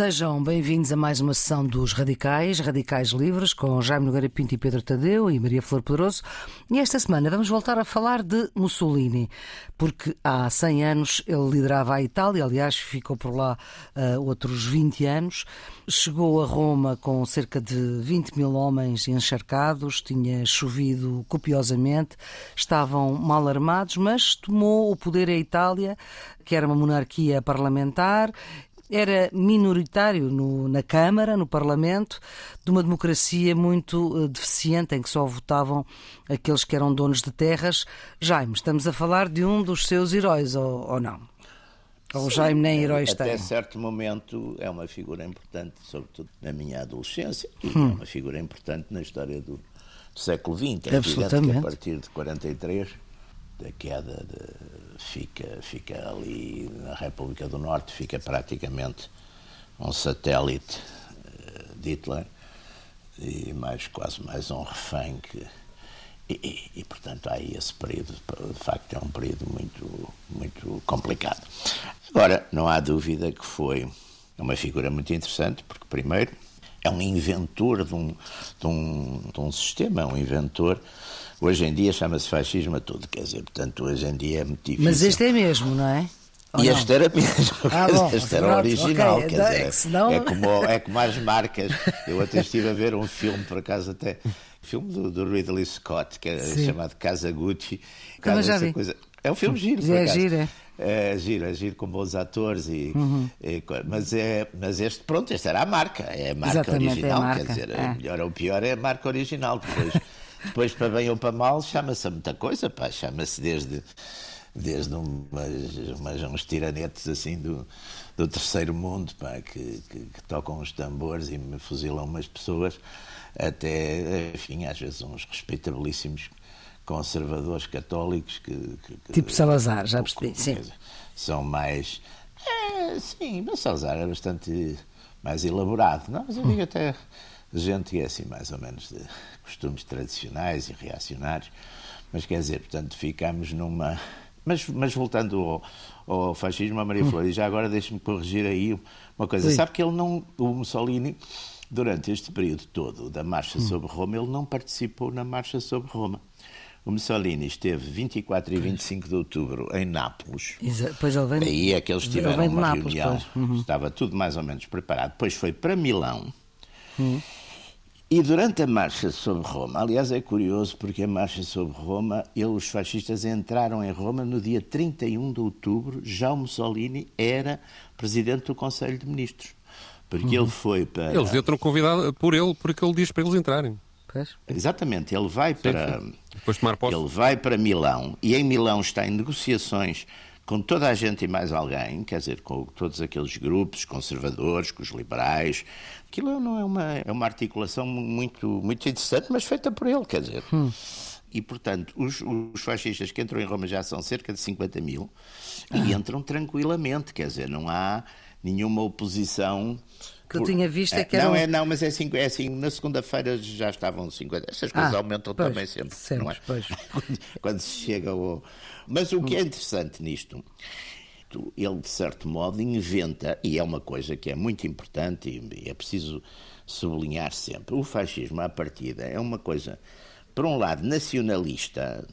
Sejam bem-vindos a mais uma sessão dos Radicais, Radicais Livres, com Jaime Nogueira Pinto e Pedro Tadeu e Maria Flor Poderoso. E esta semana vamos voltar a falar de Mussolini, porque há 100 anos ele liderava a Itália, aliás, ficou por lá uh, outros 20 anos. Chegou a Roma com cerca de 20 mil homens encharcados, tinha chovido copiosamente, estavam mal armados, mas tomou o poder a Itália, que era uma monarquia parlamentar era minoritário no, na Câmara, no Parlamento, de uma democracia muito uh, deficiente, em que só votavam aqueles que eram donos de terras. Jaime, estamos a falar de um dos seus heróis, ou, ou não? Ou Sim, Jaime nem heróis até tem? Até certo momento é uma figura importante, sobretudo na minha adolescência, hum. é uma figura importante na história do, do século XX. É Absolutamente. a partir de 43 da queda de, fica, fica ali na República do Norte, fica praticamente um satélite uh, de Hitler e mais, quase mais um refém que, e, e, e, portanto há aí esse período, de facto é um período muito, muito complicado. Agora, não há dúvida que foi uma figura muito interessante, porque primeiro é um inventor de um, de um, de um sistema, é um inventor Hoje em dia chama-se fascismo a tudo, quer dizer, portanto, hoje em dia é muito difícil. Mas este é mesmo, não é? Ou e não? este era mesmo, ah, bom, este era pronto, original, okay. quer dizer, é, senão... é, como, é como as marcas. Eu até estive a ver um filme, por acaso até, filme do, do Ridley Scott, que é Sim. chamado Casa Gucci. Casa já vi. Coisa. É um filme giro, por é acaso. giro, é. É giro, é giro com bons atores e, uhum. e, mas é mas este pronto esta era a marca é a marca Exatamente, original é a marca. quer dizer é. melhor ou pior é a marca original depois Depois, para bem ou para mal, chama-se muita coisa, pá. Chama-se desde, desde umas, umas, uns tiranetes assim do, do terceiro mundo, pá, que, que, que tocam os tambores e me fuzilam umas pessoas, até, enfim, às vezes uns respeitabilíssimos conservadores católicos que... que tipo Salazar, já percebi, sim. São mais... É, sim, mas Salazar é bastante mais elaborado, não? Mas eu digo até gente é assim mais ou menos de costumes tradicionais e reacionários, mas quer dizer, portanto, ficamos numa. Mas, mas voltando ao, ao fascismo, a Maria Flor, e já agora deixe-me corrigir aí uma coisa. Sim. Sabe que ele não. O Mussolini, durante este período todo da Marcha hum. sobre Roma, ele não participou na Marcha sobre Roma. O Mussolini esteve 24 e 25 de outubro em Nápoles. Pois ele vem, Aí é que eles tiveram uma Nápoles, reunião. Uhum. Estava tudo mais ou menos preparado. Depois foi para Milão. Uhum. E durante a marcha sobre Roma, aliás é curioso porque a marcha sobre Roma, os fascistas entraram em Roma no dia 31 de outubro, já o Mussolini era presidente do Conselho de Ministros. Porque uhum. ele foi para. Eles entram convidados por ele, porque ele diz para eles entrarem. Exatamente, ele vai para. Sim. Depois de tomar posse. Ele vai para Milão e em Milão está em negociações com toda a gente e mais alguém, quer dizer, com todos aqueles grupos conservadores, com os liberais. Aquilo não é uma, é uma articulação muito, muito interessante, mas feita por ele, quer dizer. Hum. E, portanto, os, os, fascistas que entram em Roma já são cerca de 50 mil ah. e entram tranquilamente, quer dizer, não há nenhuma oposição. Que eu tinha visto é, é que era. Não, é, não, mas é assim, é assim na segunda-feira já estavam 50. Essas coisas ah, aumentam pois, também sempre. sempre não é? Pois. Quando se chega ao. Mas o que é interessante nisto ele, de certo modo, inventa, e é uma coisa que é muito importante e é preciso sublinhar sempre: o fascismo, à partida, é uma coisa, por um lado, nacionalista,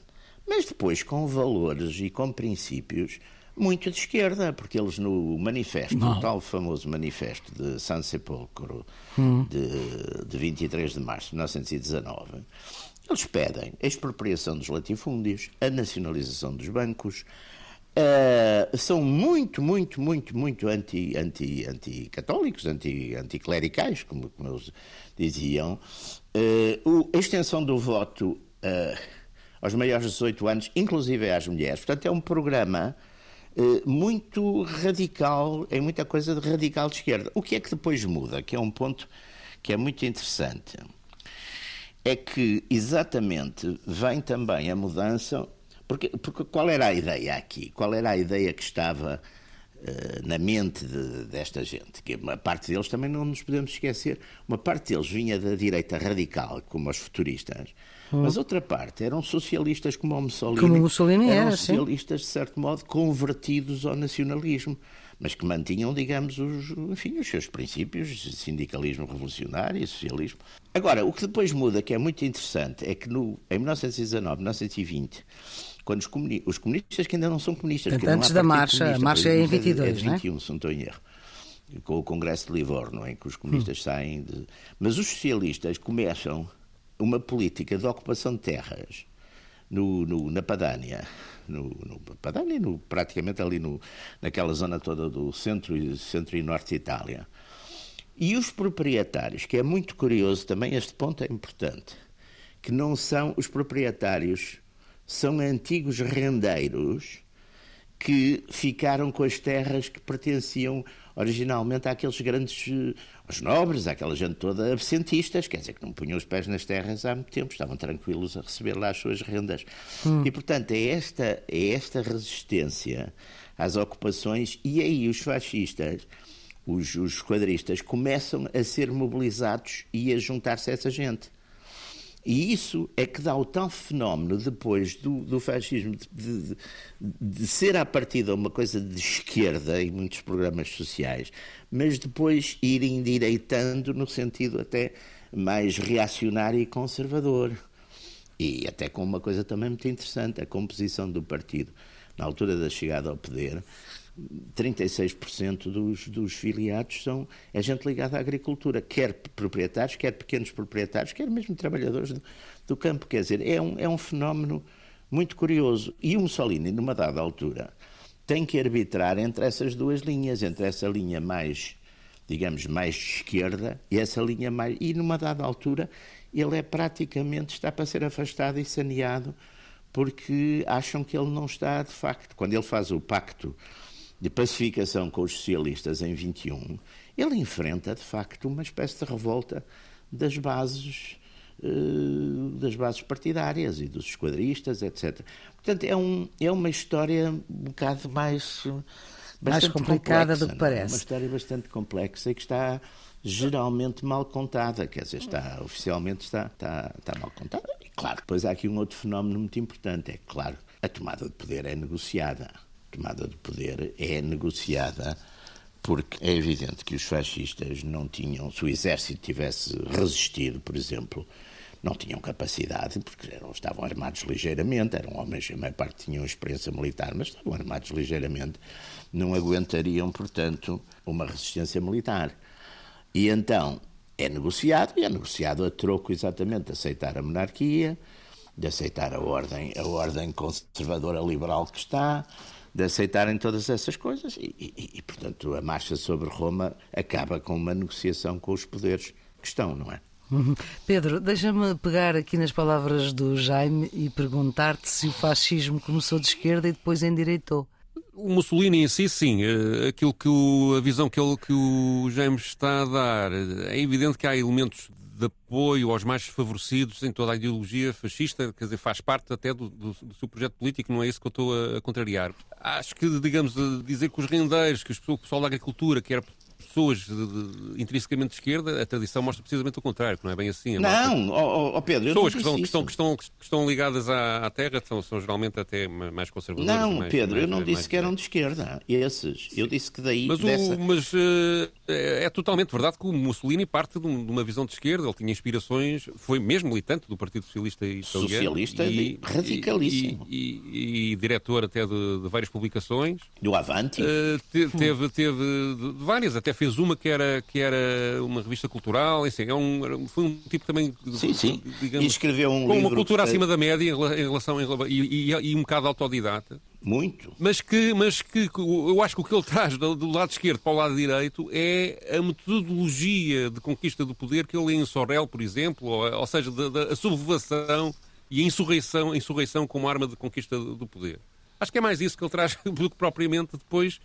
mas depois com valores e com princípios muito de esquerda, porque eles no manifesto, Não. o tal famoso manifesto de San Sepolcro, hum. de, de 23 de março de 1919, eles pedem a expropriação dos latifúndios, a nacionalização dos bancos, Uh, são muito, muito, muito, muito anti, anti, anti, anticlericais, como, como eles diziam. Uh, a extensão do voto uh, aos maiores de 18 anos, inclusive às mulheres. Portanto, é um programa muito radical, é muita coisa de radical de esquerda. O que é que depois muda? Que é um ponto que é muito interessante. É que exatamente vem também a mudança porque, porque qual era a ideia aqui? Qual era a ideia que estava uh, na mente de, desta gente? Que uma parte deles também não nos podemos esquecer, uma parte deles vinha da direita radical, como os futuristas, hum. mas outra parte eram socialistas como o Mussolini. Como o Mussolini eram era, socialistas, sim. de certo modo, convertidos ao nacionalismo. mas que mantinham, digamos, os, enfim, os seus princípios, sindicalismo revolucionário e socialismo. Agora, o que depois muda, que é muito interessante, é que no, em 1919, 1920, quando os, comuni os comunistas que ainda não são comunistas... Portanto, antes da marcha, a marcha é em 22, é, é 21, não é? se não estou em erro com o Congresso de Livorno, em que os comunistas hum. saem de. Mas os socialistas começam uma política de ocupação de terras no, no na Padânia, no, no Padânia, no, praticamente ali no, naquela zona toda do centro, centro e norte de Itália. E os proprietários, que é muito curioso também, este ponto é importante, que não são os proprietários, são antigos rendeiros que ficaram com as terras que pertenciam originalmente àqueles grandes, os nobres, àquela gente toda absentistas, quer dizer, que não punham os pés nas terras há muito tempo, estavam tranquilos a receber lá as suas rendas. Hum. E, portanto, é esta, é esta resistência às ocupações, e aí os fascistas, os, os quadristas, começam a ser mobilizados e a juntar-se a essa gente. E isso é que dá o tal fenómeno depois do, do fascismo de, de, de, ser à partida uma coisa de esquerda em muitos programas sociais, mas depois ir endireitando no sentido até mais reacionário e conservador. E até com uma coisa também muito interessante, a composição do partido na altura da chegada ao poder 36% dos, dos filiados são é gente ligada à agricultura, quer proprietários, quer pequenos proprietários, quer mesmo trabalhadores do, do campo. Quer dizer, é um, é um fenómeno muito curioso. E o Mussolini, numa dada altura, tem que arbitrar entre essas duas linhas, entre essa linha mais, digamos, mais esquerda e essa linha mais. E numa dada altura, ele é praticamente, está para ser afastado e saneado, porque acham que ele não está, de facto. Quando ele faz o pacto de pacificação com os socialistas em 21, ele enfrenta, de facto, uma espécie de revolta das bases uh, das bases partidárias e dos esquadristas, etc. Portanto, é, um, é uma história um bocado mais mais complicada complexa, do que é? parece. Uma história bastante complexa e que está geralmente mal contada, quer dizer, está, oficialmente está, está, está mal contada. E claro, depois há aqui um outro fenómeno muito importante, é claro, a tomada de poder é negociada tomada de poder é negociada porque é evidente que os fascistas não tinham, se o exército tivesse resistido, por exemplo, não tinham capacidade, porque eram, estavam armados ligeiramente, eram homens, a maior parte tinham experiência militar, mas estavam armados ligeiramente, não aguentariam, portanto, uma resistência militar. E então é negociado, e é negociado a troco exatamente de aceitar a monarquia, de aceitar a ordem, a ordem conservadora liberal que está, de aceitarem todas essas coisas e, e, e, portanto, a marcha sobre Roma acaba com uma negociação com os poderes que estão, não é? Uhum. Pedro, deixa-me pegar aqui nas palavras do Jaime e perguntar-te se o fascismo começou de esquerda e depois endireitou. O Mussolini em si, sim. Eh, aquilo que o, a visão que, ele, que o James está a dar, é evidente que há elementos de apoio aos mais desfavorecidos em toda a ideologia fascista, quer dizer, faz parte até do, do, do seu projeto político, não é isso que eu estou a, a contrariar. Acho que, digamos, dizer que os rendeiros, que o pessoal da agricultura, que era pessoas de, de, intrinsecamente de esquerda, a tradição mostra precisamente o contrário, que não é bem assim. Não, oh, oh, Pedro, pessoas que estão, que, estão, que, estão, que estão ligadas à, à terra são, são, geralmente até mais conservadoras. Não, mais, Pedro, mais, eu não disse que eram de esquerda, esses. Eu disse que daí. Mas, dessa... o, mas uh, é totalmente verdade que o Mussolini parte de, uma visão de esquerda, ele tinha inspirações, foi mesmo militante do Partido Socialista Italiano. Socialista e, radicalíssimo. E, e, e, diretor até de, de, várias publicações. Do Avanti. Uh, te, teve, teve várias, até fez uma que era que era uma revista cultural, assim, é um, foi um tipo também. Sim, sim. Digamos, e escreveu um com uma cultura acima da média em relação. Em, e, e, e, um bocado autodidata. Muito. Mas que, mas que eu acho que o que ele traz do, do, lado esquerdo para o lado direito é a metodologia de conquista do poder que ele lê em Sorrel, por exemplo, ou, ou seja, da, da, a sublevação e a insurreição, a insurreição como arma de conquista do poder. Acho que é mais isso que ele traz do que propriamente depois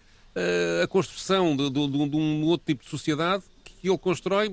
a construção de, de, de, um outro tipo de sociedade que ele constrói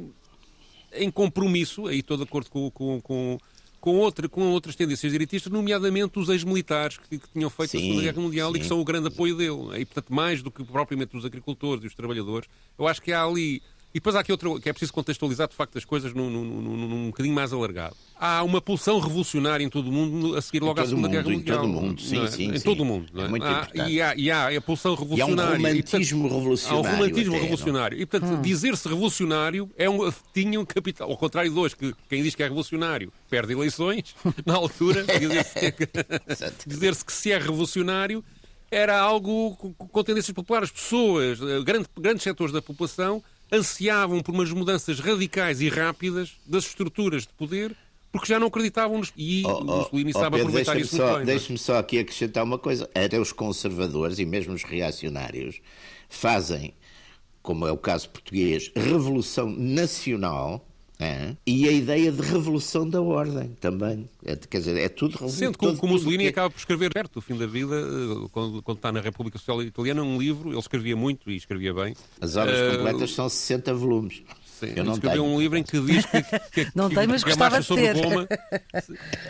em compromisso, aí estou de acordo com, com, com, com, outra, com outras tendências direitistas, nomeadamente os ex-militares que, que, tinham feito sim, a Segunda Guerra Mundial sim. e que são o grande apoio dele. E, portanto, mais do que propriamente os agricultores e os trabalhadores, eu acho que há ali. E depois há aqui outro, que é preciso contextualizar de facto as coisas num, num, num, num bocadinho mais alargado. há uma pulsão revolucionária em todo o mundo a seguir logo à Segunda mundo, Guerra Mundial. Em todo o mundo, sim, é? sim. Em sim. todo o mundo. É muito há, importante. e, há, e há a pulsão revolucionária. E há um romantismo e, portanto, revolucionário. Há um romantismo até, revolucionário. E, portanto, Hum. dizer-se revolucionário é um, tinha um capital. Ao contrário de hoje, que quem diz que é revolucionário perde eleições, na altura, dizer-se que, Exato. dizer-se que se é revolucionário era algo com, com tendências populares. Pessoas, eh, grande, grandes setores da população, ansiavam por umas mudanças radicais e rápidas das estruturas de poder porque já não acreditavam nos... E Oh, oh, Mussolini oh, sabe Pedro, aproveitar isso só, muito é? deixa-me só aqui acrescentar uma coisa. Até os conservadores e mesmo os reacionários fazem, como é o caso português, revolução nacional é? e a ideia de revolução da ordem também. É, quer dizer, é tudo revolução. Sendo que, o- que o Mussolini acaba por escrever perto do fim da vida, eh, quando, quando está na República Social Italiana, um livro, ele escrevia muito e escrevia bem. As obras Eh, completas são 60 volumes. Sim, Eu ele não escreveu tenho. um livro em que diz que, que, Não que, tem, mas que a marcha de sobre ter. Roma,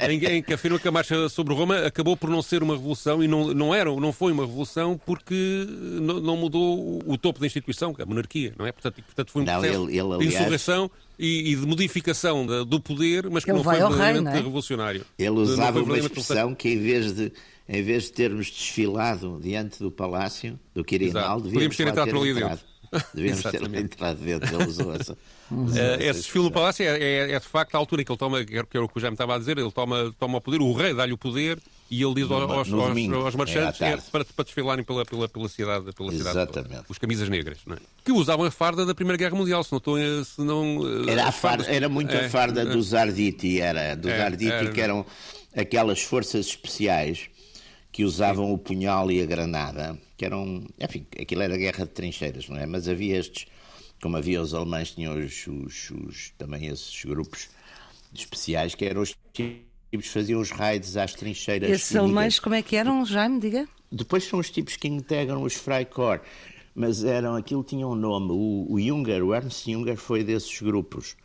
em, em que afirma que a marcha sobre Roma acabou por não ser uma revolução e não, não, era, não foi uma revolução porque não, não mudou o, topo da instituição, que é a monarquia, não é? Portanto, portanto foi um Não, processo ele- ele, de aliás- insurreição e, e de modificação da- do poder, mas que Ele não foi verdadeiramente não é? revolucionário. Ele usava uma expressão que, em vez de, em vez de termos desfilado diante do palácio do Quirinal, devíamos Podíamos ter entrado por ali entrado. dentro. Devíamos ter entrado dentro. Ele usou essa. usou Eh, essa esse desfile no. Palácio é, é- é de facto a altura em que ele toma, que era era o que o Jaime estava a dizer, ele toma, toma o poder, o rei dá-lhe o poder e ele diz No- aos, no aos- domingo, aos marchantes é, à é para, para desfilarem pela, pela, pela cidade, pela cidade Exatamente. toda. os camisas negras, não é? que usavam a farda da Primeira Guerra Mundial, se não estou a- se não, eh, Era, a farda, era muito É, a farda é. dos Arditi, era, dos É, Arditi, era. que eram aquelas forças especiais que usavam o punhal e a granada, que eram, enfim, aquilo era guerra de trincheiras, não é? Mas havia estes, como havia os alemães, tinham os, os- os- também esses grupos especiais, que eram os tipos que faziam os raids às trincheiras. Esses inimigas. alemães, como é que eram, Jaime? Diga. Depois são os tipos que integram os Freikorps, mas eram, aquilo tinha um nome. O, o Junger, o Ernst Junger foi desses grupos.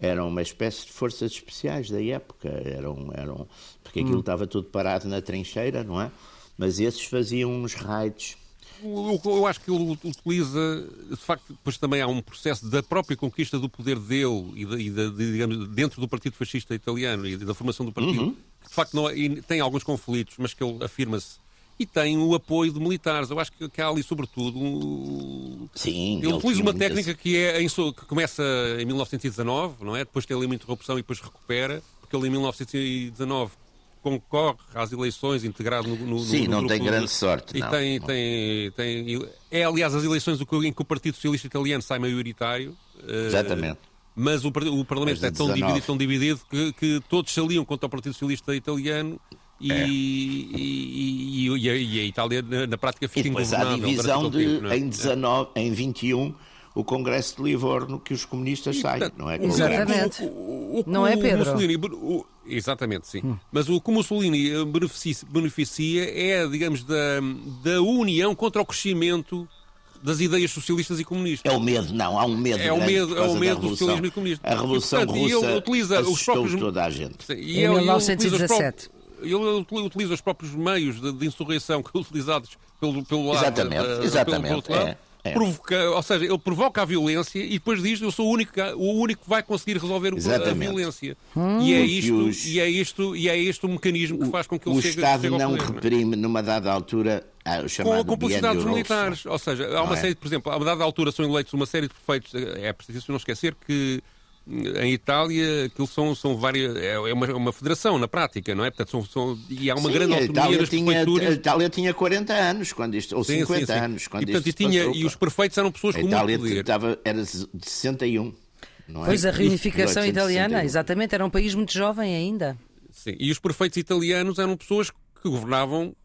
Eram uma espécie de forças especiais da época. Eram, eram, porque aquilo estava tudo parado na trincheira, não é? Mas esses faziam uns raids. Eu, eu acho que ele utiliza, de facto, depois também há um processo da própria conquista do poder dele e, da- e da- de, digamos, dentro do Partido Fascista Italiano e da formação do partido, que de facto não é- e tem alguns conflitos, mas que ele afirma-se e tem o apoio de militares. Eu acho que, que há ali, sobretudo, um, Sim, ele utiliza tinha uma muitas- técnica que, é em que começa em 1919, não é? Depois tem ali uma interrupção e depois recupera, porque ele em 1919 concorre às eleições integrado no, no, Sim, no não grupo tem de- grande sorte, E não. tem, Não. tem, tem, é, aliás, as eleições em que o Partido Socialista Italiano sai maioritário. eh, Exatamente. Mas o, o Parlamento é tão 19. dividido, tão dividido que, que todos se aliam contra o Partido Socialista Italiano e, É. e, e- e a, e Itália, na, na prática, E fica depois há divisão de, tempo, é? em 19, em 21, o Congresso de Livorno, que os comunistas saem, portanto, não é? Exatamente. O- o- o- Não é, Pedro? Mussolini, o- exatamente, sim. Mas o que o Mussolini eh, beneficia, beneficia é, digamos, da, da união contra o crescimento das ideias socialistas e comunistas. É o medo, não, há um medo. É o medo- é o medo do socialismo e comunismo. A Revolução E, portanto, e ele Russa utiliza os próprios- toda a gente. Sim, e Em ele- ele utiliza os 1917. próprios- Ele utiliza os próprios meios de, de insurreição que utilizados pelo, pelo lado. Exatamente, da- da- exatamente, pelo lado, é, provoca- ou seja, ele provoca a violência e depois diz eu sou o único, que- o único que vai conseguir resolver o- a violência. E, é isto, os- e, é isto, e é este o mecanismo que faz com que ele o chegue, Estado chegue ao não poder, reprime, numa dada altura, ah, o com a complicidade dos militares. Ou seja, há uma é? série, por exemplo, a uma dada altura são eleitos uma série de prefeitos. É preciso não esquecer que hum, em Itália aquilo são, são várias. É é uma, é uma federação na prática, não é? Portanto, são, são- e há uma Sim, grande a autonomia Itália nas tinha, prefeituras. A Itália tinha 40 anos, quando isto, ou Sim, 50 sim, sim. anos, quando e, portanto, isto e, tinha, passou, e os prefeitos eram pessoas A com Itália muito poder. estava, era de 61. Não é? Pois a reunificação 1861. italiana, exatamente, era um país muito jovem ainda. Sim, E os prefeitos italianos eram pessoas que governavam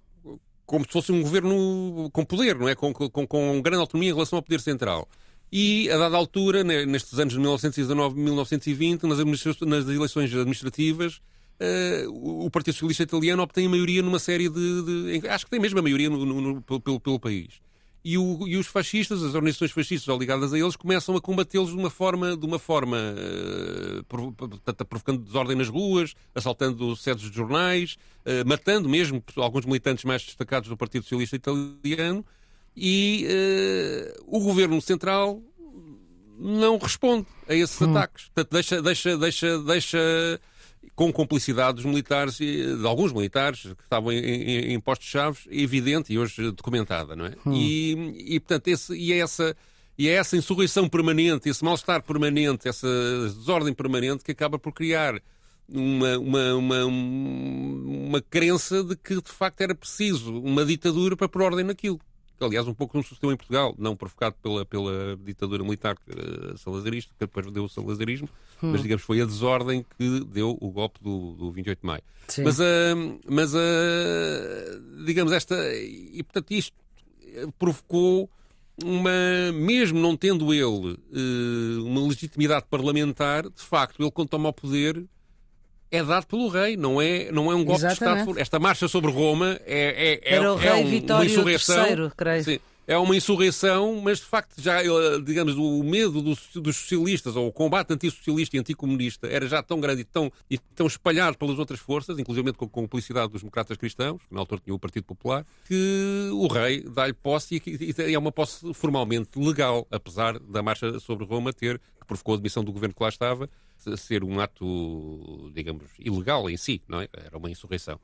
como se fosse um governo com poder, não é? Com, com, com grande autonomia em relação ao poder central. E, a dada altura, ne- nestes anos de 1919 e 1920, nas, nas eleições administrativas, eh, o Partido Socialista Italiano obtém a maioria numa série de. de- acho que tem mesmo a maioria no- no- no- pelo- pelo, país. E, o- e os fascistas, as organizações fascistas ligadas a eles, começam a combatê-los de uma forma, de uma forma portanto, provocando desordem nas ruas, assaltando sedes de jornais, eh, matando mesmo alguns militantes mais destacados do Partido Socialista Italiano. E eh, o governo central não responde a esses ataques. Portanto, deixa, deixa, deixa, deixa com complicidade dos militares, de alguns militares que estavam em, em, em postos-chave, evidente e hoje documentada, não é? Hum. E, e, portanto, esse, e é essa e é essa insurreição permanente, esse mal-estar permanente, essa desordem permanente que acaba por criar uma, uma, uma, uma crença de que de facto era preciso uma ditadura para pôr ordem naquilo. Aliás, um pouco como sucedeu em Portugal, não provocado pela, pela ditadura militar uh, salazarista, que depois deu o salazarismo, hum. mas digamos foi a desordem que deu o golpe do, do 28 de maio. Sim. Mas, uh, mas uh, digamos, esta. E portanto, isto provocou uma, mesmo não tendo ele uh, uma legitimidade parlamentar, de facto, ele quando toma o poder é dado pelo rei, não é, não é um golpe Exatamente. de Estado. Esta marcha sobre Roma é, é, é, Era o é rei um, Vitório uma insurreição. III, creio. Sim, é uma insurreição, mas de facto já, eh, digamos, o medo dos, dos socialistas, ou o combate antissocialista e anticomunista, era já tão grande e tão, e tão espalhado pelas outras forças, inclusive com a cumplicidade dos democratas cristãos, que na altura tinha o Partido Popular, que o rei dá-lhe posse e, e é uma posse formalmente legal, apesar da marcha sobre Roma ter, provocou a demissão do governo que lá estava, ser um ato, digamos, ilegal em si, não é? Era uma insurreição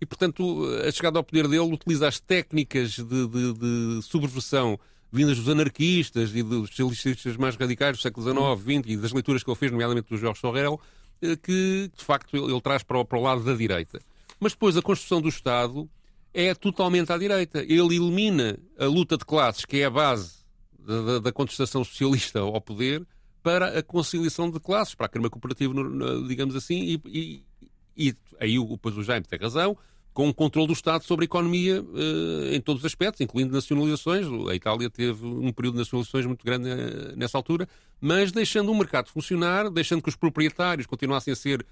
e, portanto, a chegada ao poder dele utiliza as técnicas de, de, de subversão vindas dos anarquistas e dos socialistas mais radicais do século XIX, XX e das leituras que ele fez, nomeadamente do Jorge Sorrel, eh, que, de facto, ele, traz para o, para o lado da direita. Mas depois a construção do Estado é totalmente à direita. Ele elimina a luta de classes, que é a base da, da contestação socialista ao poder, para a conciliação de classes, para a crema cooperativa, digamos assim, e, e, e aí depois o Jaime tem razão, com o controle do Estado sobre a economia uh, em todos os aspectos, incluindo nacionalizações. A Itália teve um período de nacionalizações muito grande uh, nessa altura, mas deixando o mercado funcionar, deixando que os proprietários continuassem a ser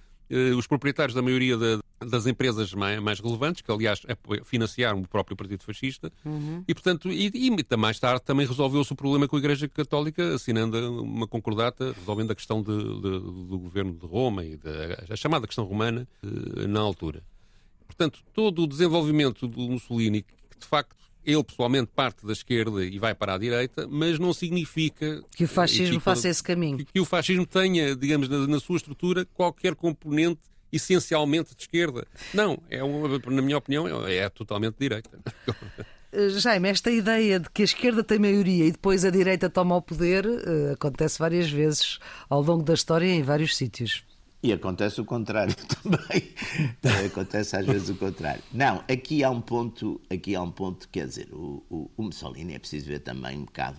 os proprietários da maioria de, das empresas mais, mais, relevantes, que aliás é financiaram o próprio Partido Fascista, uhum. e portanto, e, e, mais tarde também resolveu-se o problema com a Igreja Católica, assinando uma concordata, resolvendo a questão de, de, do governo de Roma e a chamada questão romana na altura. Portanto, todo o desenvolvimento do Mussolini, que de facto ele pessoalmente parte da esquerda e vai para a direita, mas não significa que o fascismo que, faça esse caminho. Que, que, o fascismo tenha, digamos, na, na, sua estrutura qualquer componente essencialmente de esquerda. Não, é uma, na minha opinião, é, é totalmente de direita. Eh, Jaime, esta ideia de que a esquerda tem maioria e depois a direita toma o poder uh, acontece várias vezes ao longo da história em vários sítios. E acontece o contrário também. acontece às vezes o contrário. Não, aqui há um ponto, aqui há um ponto, quer dizer, o, o, o Mussolini é preciso ver também um bocado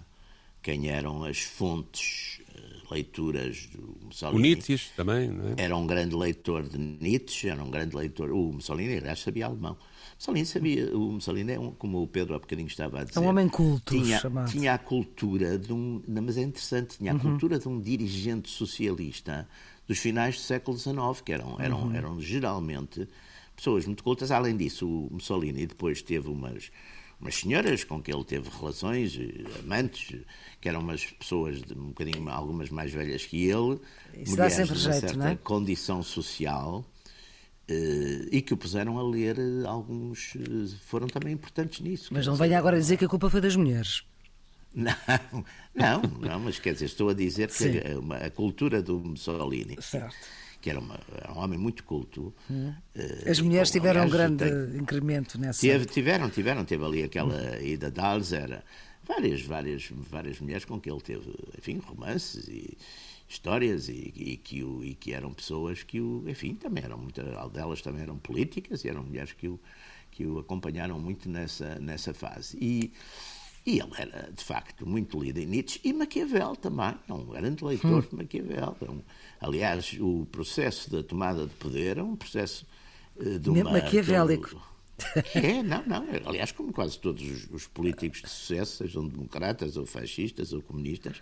quem eram as fontes, eh, leituras do Mussolini. O Nietzsche também, não é? Era um grande leitor de Nietzsche, era um grande leitor. O Mussolini, aliás, sabia alemão. Mussolini sabia, o Mussolini é um, como o Pedro há bocadinho estava a dizer. É um homem culto, tinha, chamado. tinha a cultura de um, mas é interessante, tinha a uhum. cultura de um dirigente socialista dos finais do século XIX, que eram, eram, uhum. eram geralmente pessoas muito cultas. Além disso, o Mussolini depois teve umas, umas senhoras com que ele teve relações, eh, amantes, que eram umas pessoas de um bocadinho, algumas mais velhas que ele, Isso mulheres de uma jeito, certa é? condição social. Uh, e que o puseram a ler uh, alguns foram também importantes nisso. Mas não venha agora dizer que a culpa foi das mulheres. Não, não, não, mas quer dizer, estou a dizer que a, a, cultura do Mussolini, certo. que era, uma, era, um homem muito culto. Hum. Uh, As mulheres bom, tiveram aliás, um grande tem, incremento nessa. Teve, tiveram, tiveram, teve ali aquela hum. Ida Dals, era várias, várias, várias mulheres com que ele teve, enfim, romances e histórias e, e, que o, e que eram pessoas que o, enfim, também eram muitas delas também eram políticas e eram mulheres que o, que o acompanharam muito nessa, nessa fase. E e ele era, de facto, muito lido em Nietzsche e Maquiavel também, é um grande leitor hum. de Maquiavel. É um, aliás, o processo da tomada de poder é um processo uh, de uma... Maquiavélico. É, não, não. Aliás, como quase todos os, os políticos de sucesso, sejam democratas ou fascistas ou comunistas,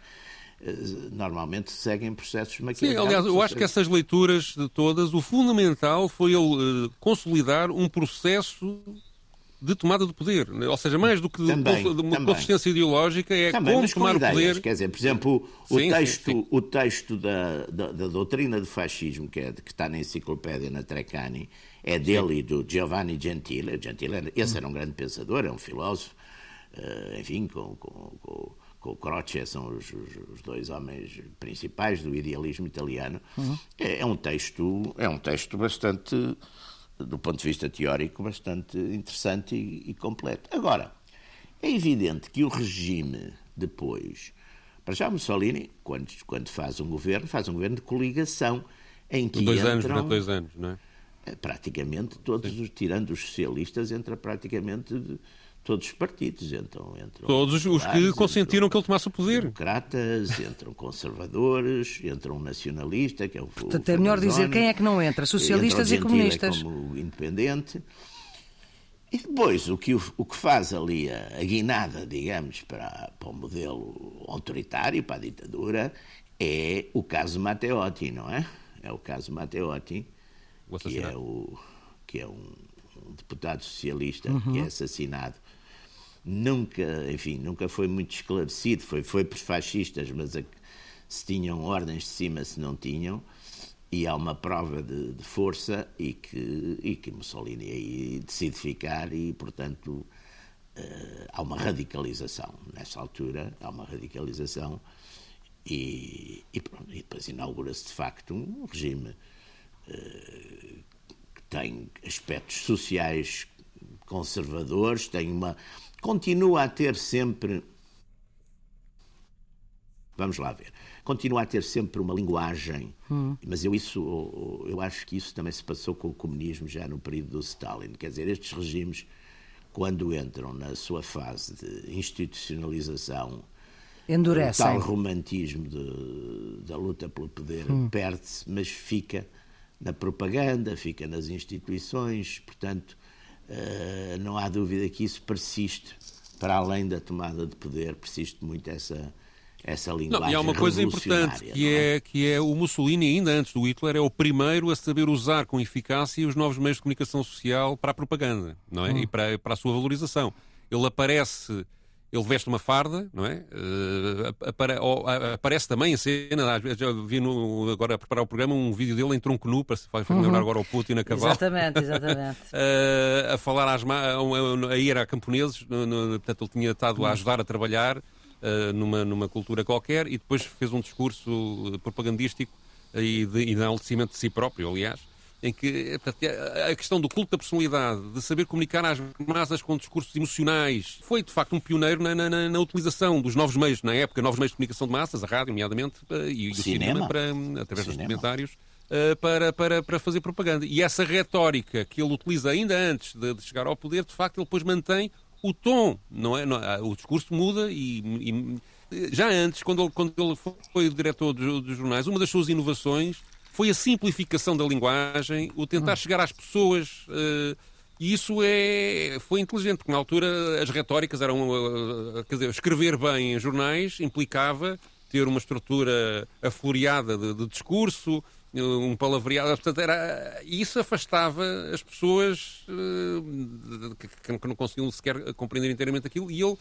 eh, normalmente seguem processos maquiavélicos. Sim, aliás, eu acho que essas leituras de todas, o fundamental foi ele uh, consolidar um processo de tomada de poder. Ou seja, mais do que também, de uma consistência ideológica, é também, como tomar ideias, o poder. Quer dizer, por exemplo, o, sim, texto, sim, sim. o texto da, da, da, doutrina do fascismo, que, é, que está na enciclopédia na Treccani, é dele e do Giovanni Gentile. Gentile esse era um grande pensador, é um filósofo, uh, enfim, com, com, com com o Croce, são os, os, os, dois homens principais do idealismo italiano. Uhum. É, é, um texto, é um texto bastante, do ponto de vista teórico, bastante interessante e, e completo. Agora, é evidente que o regime depois, para já Mussolini, quando, quando faz um governo, faz um governo de coligação em que dois entram, anos, durante dois anos, não é? é praticamente todos, os, tirando os socialistas, entra praticamente todos os partidos entram. entram todos os que consentiram que ele tomasse o poder. Democratas, entram conservadores, entram nacionalistas, que é o Portanto, é melhor dizer quem é que não entra, socialistas e comunistas. como independente. E depois, o que, o que faz ali a, a guinada, digamos, para, para o modelo autoritário, para a ditadura, é o caso Matteotti, não é? É o caso Matteotti, que é, o, que é um, um deputado socialista uhum. que é assassinado nunca, enfim, nunca foi muito esclarecido, foi, foi por fascistas, mas a, se tinham ordens de cima, se não tinham, e há uma prova de, de força e que, e que Mussolini aí decide ficar e, portanto, uh, há uma radicalização. Nessa altura, há uma radicalização e, e, pronto, e depois inaugura-se, de facto, um regime uh, que tem aspectos sociais conservadores, tem uma continua a ter sempre. Vamos lá ver. Continua a ter sempre uma linguagem, hum. mas eu isso, eu acho que isso também se passou com o comunismo já no período do Stalin. Quer dizer, estes regimes, quando entram na sua fase de institucionalização, endurecem. O tal romantismo de, da luta pelo poder hum. perde-se, mas fica na propaganda, fica nas instituições, portanto, não há dúvida que isso persiste, para além da tomada de poder, persiste muito essa, essa linguagem. Não, e há uma coisa importante que é? é? que é o Mussolini, ainda antes do Hitler, é o primeiro a saber usar com eficácia os novos meios de comunicação social para a propaganda não é? Hum. e para, para a sua valorização. Ele aparece ele veste uma farda, não é? Uh, apare, aparece também em cena, às vezes já vi no, agora a preparar o programa um vídeo dele em tronco nu, para se fazer uhum. lembrar agora o Putin a cavalo. Exatamente, exatamente. uh, a falar às a ir a camponeses, no, no, portanto ele tinha estado a ajudar a trabalhar uh, numa, numa cultura qualquer e depois fez um discurso propagandístico e de, e de enaltecimento de si próprio, aliás em que a questão do culto da personalidade, de saber comunicar às massas com discursos emocionais, foi de facto um pioneiro na, na, na utilização dos novos meios, na época, novos meios de comunicação de massas, a rádio, nomeadamente, eh, e o cinema, cinema para, através dos documentários. Eh, para, para, para fazer propaganda. E essa retórica que ele utiliza ainda antes de, de chegar ao poder, de facto, ele depois mantém o tom, não é? Não, o discurso muda e, e, já antes, quando ele, quando ele foi diretor dos, dos jornais, uma das suas inovações foi a simplificação da linguagem, o tentar hum. chegar às pessoas. Uh, e isso é, foi inteligente, porque na altura as retóricas eram. Uh, quer dizer, escrever bem em jornais implicava ter uma estrutura afloriada de, de discurso, um palavreado. Portanto, era, isso afastava as pessoas uh, que, que, não conseguiam sequer compreender inteiramente aquilo. E ele